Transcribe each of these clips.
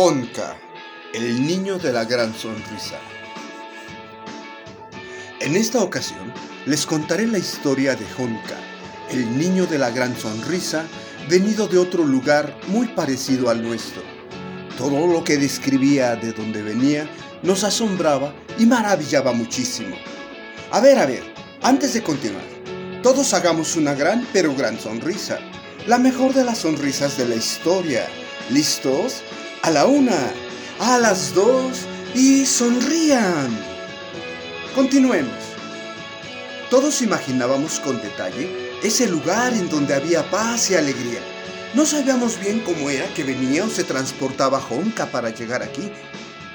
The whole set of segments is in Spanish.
Honka, el niño de la gran sonrisa. En esta ocasión les contaré la historia de Honka, el niño de la gran sonrisa, venido de otro lugar muy parecido al nuestro. Todo lo que describía de donde venía nos asombraba y maravillaba muchísimo. A ver, a ver, antes de continuar, todos hagamos una gran pero gran sonrisa, la mejor de las sonrisas de la historia. ¿Listos? A la una, a las dos y sonrían. Continuemos. Todos imaginábamos con detalle ese lugar en donde había paz y alegría. No sabíamos bien cómo era que venía o se transportaba Honka para llegar aquí.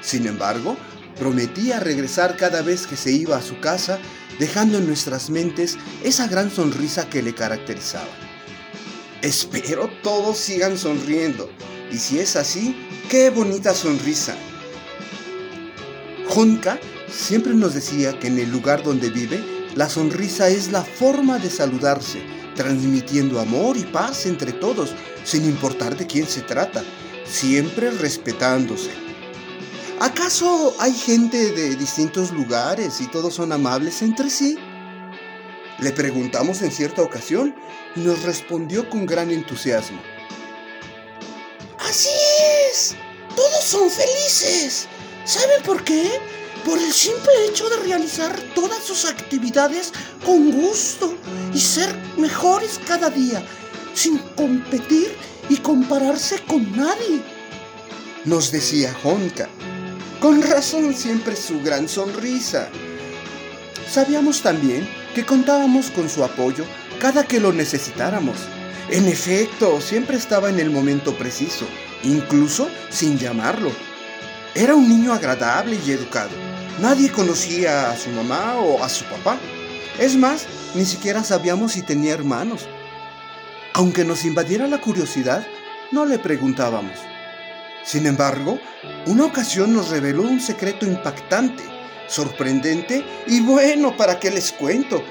Sin embargo, prometía regresar cada vez que se iba a su casa, dejando en nuestras mentes esa gran sonrisa que le caracterizaba. Espero todos sigan sonriendo, y si es así, qué bonita sonrisa. Honka siempre nos decía que en el lugar donde vive, la sonrisa es la forma de saludarse, transmitiendo amor y paz entre todos, sin importar de quién se trata, siempre respetándose. ¿Acaso hay gente de distintos lugares y todos son amables entre sí? Le preguntamos en cierta ocasión y nos respondió con gran entusiasmo. Todos son felices. ¿Saben por qué? Por el simple hecho de realizar todas sus actividades con gusto y ser mejores cada día, sin competir y compararse con nadie. Nos decía Honka. Con razón siempre su gran sonrisa. Sabíamos también que contábamos con su apoyo cada que lo necesitáramos. En efecto, siempre estaba en el momento preciso, incluso sin llamarlo. Era un niño agradable y educado. Nadie conocía a su mamá o a su papá. Es más, ni siquiera sabíamos si tenía hermanos. Aunque nos invadiera la curiosidad, no le preguntábamos. Sin embargo, una ocasión nos reveló un secreto impactante, sorprendente y bueno, ¿para qué les cuento?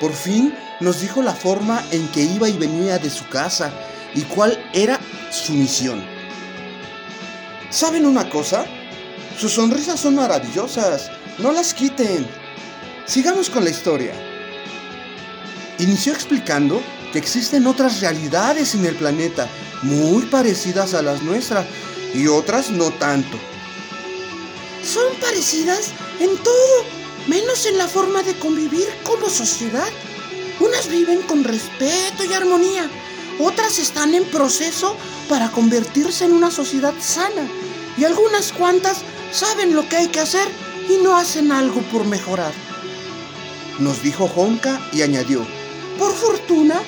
Por fin nos dijo la forma en que iba y venía de su casa y cuál era su misión. ¿Saben una cosa? Sus sonrisas son maravillosas, no las quiten. Sigamos con la historia. Inició explicando que existen otras realidades en el planeta muy parecidas a las nuestras y otras no tanto. Son parecidas en todo, menos en la forma de convivir como sociedad. Unas viven con respeto y armonía, otras están en proceso para convertirse en una sociedad sana y algunas cuantas saben lo que hay que hacer y no hacen algo por mejorar. Nos dijo Honka y añadió, por fortuna,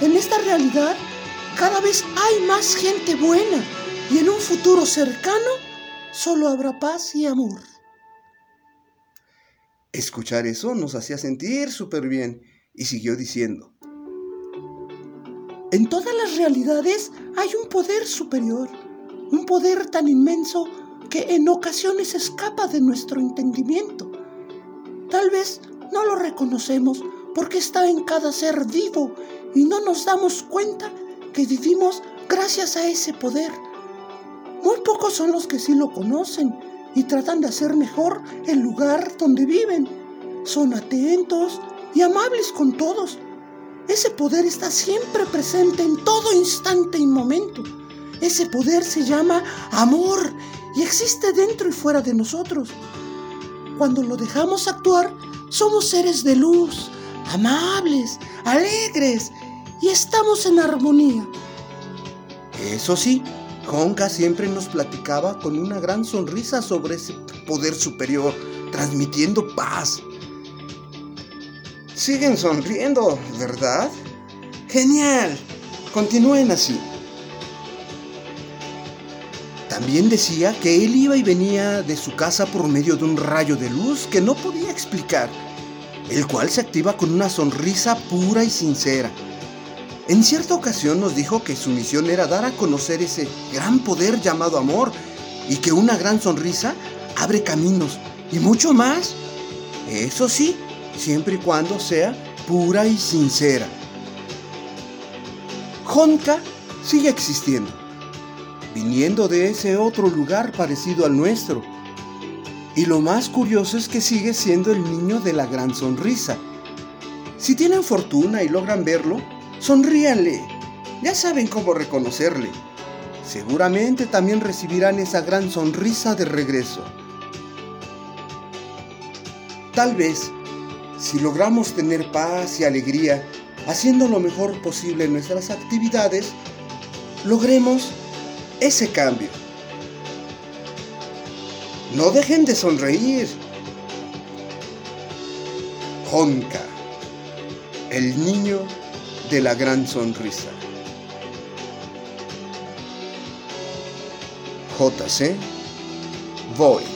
en esta realidad cada vez hay más gente buena y en un futuro cercano solo habrá paz y amor. Escuchar eso nos hacía sentir súper bien y siguió diciendo. En todas las realidades hay un poder superior, un poder tan inmenso que en ocasiones escapa de nuestro entendimiento. Tal vez no lo reconocemos porque está en cada ser vivo y no nos damos cuenta que vivimos gracias a ese poder. Muy pocos son los que sí lo conocen y tratan de hacer mejor el lugar donde viven. Son atentos y amables con todos. Ese poder está siempre presente en todo instante y momento. Ese poder se llama amor y existe dentro y fuera de nosotros. Cuando lo dejamos actuar, somos seres de luz, amables, alegres y estamos en armonía. Eso sí, Honka siempre nos platicaba con una gran sonrisa sobre ese poder superior, transmitiendo paz. Siguen sonriendo, ¿verdad? Genial. Continúen así. También decía que él iba y venía de su casa por medio de un rayo de luz que no podía explicar, el cual se activa con una sonrisa pura y sincera. En cierta ocasión nos dijo que su misión era dar a conocer ese gran poder llamado amor y que una gran sonrisa abre caminos y mucho más. Eso sí, siempre y cuando sea pura y sincera. Honka sigue existiendo. viniendo de ese otro lugar parecido al nuestro. Y lo más curioso es que sigue siendo el niño de la gran sonrisa. Si tienen fortuna y logran verlo, sonríanle. Ya saben cómo reconocerle. Seguramente también recibirán esa gran sonrisa de regreso. Tal vez, si logramos tener paz y alegría, haciendo lo mejor posible en nuestras actividades, logremos ese cambio. No dejen de sonreír. Honka, el niño de la gran sonrisa. JC Voy.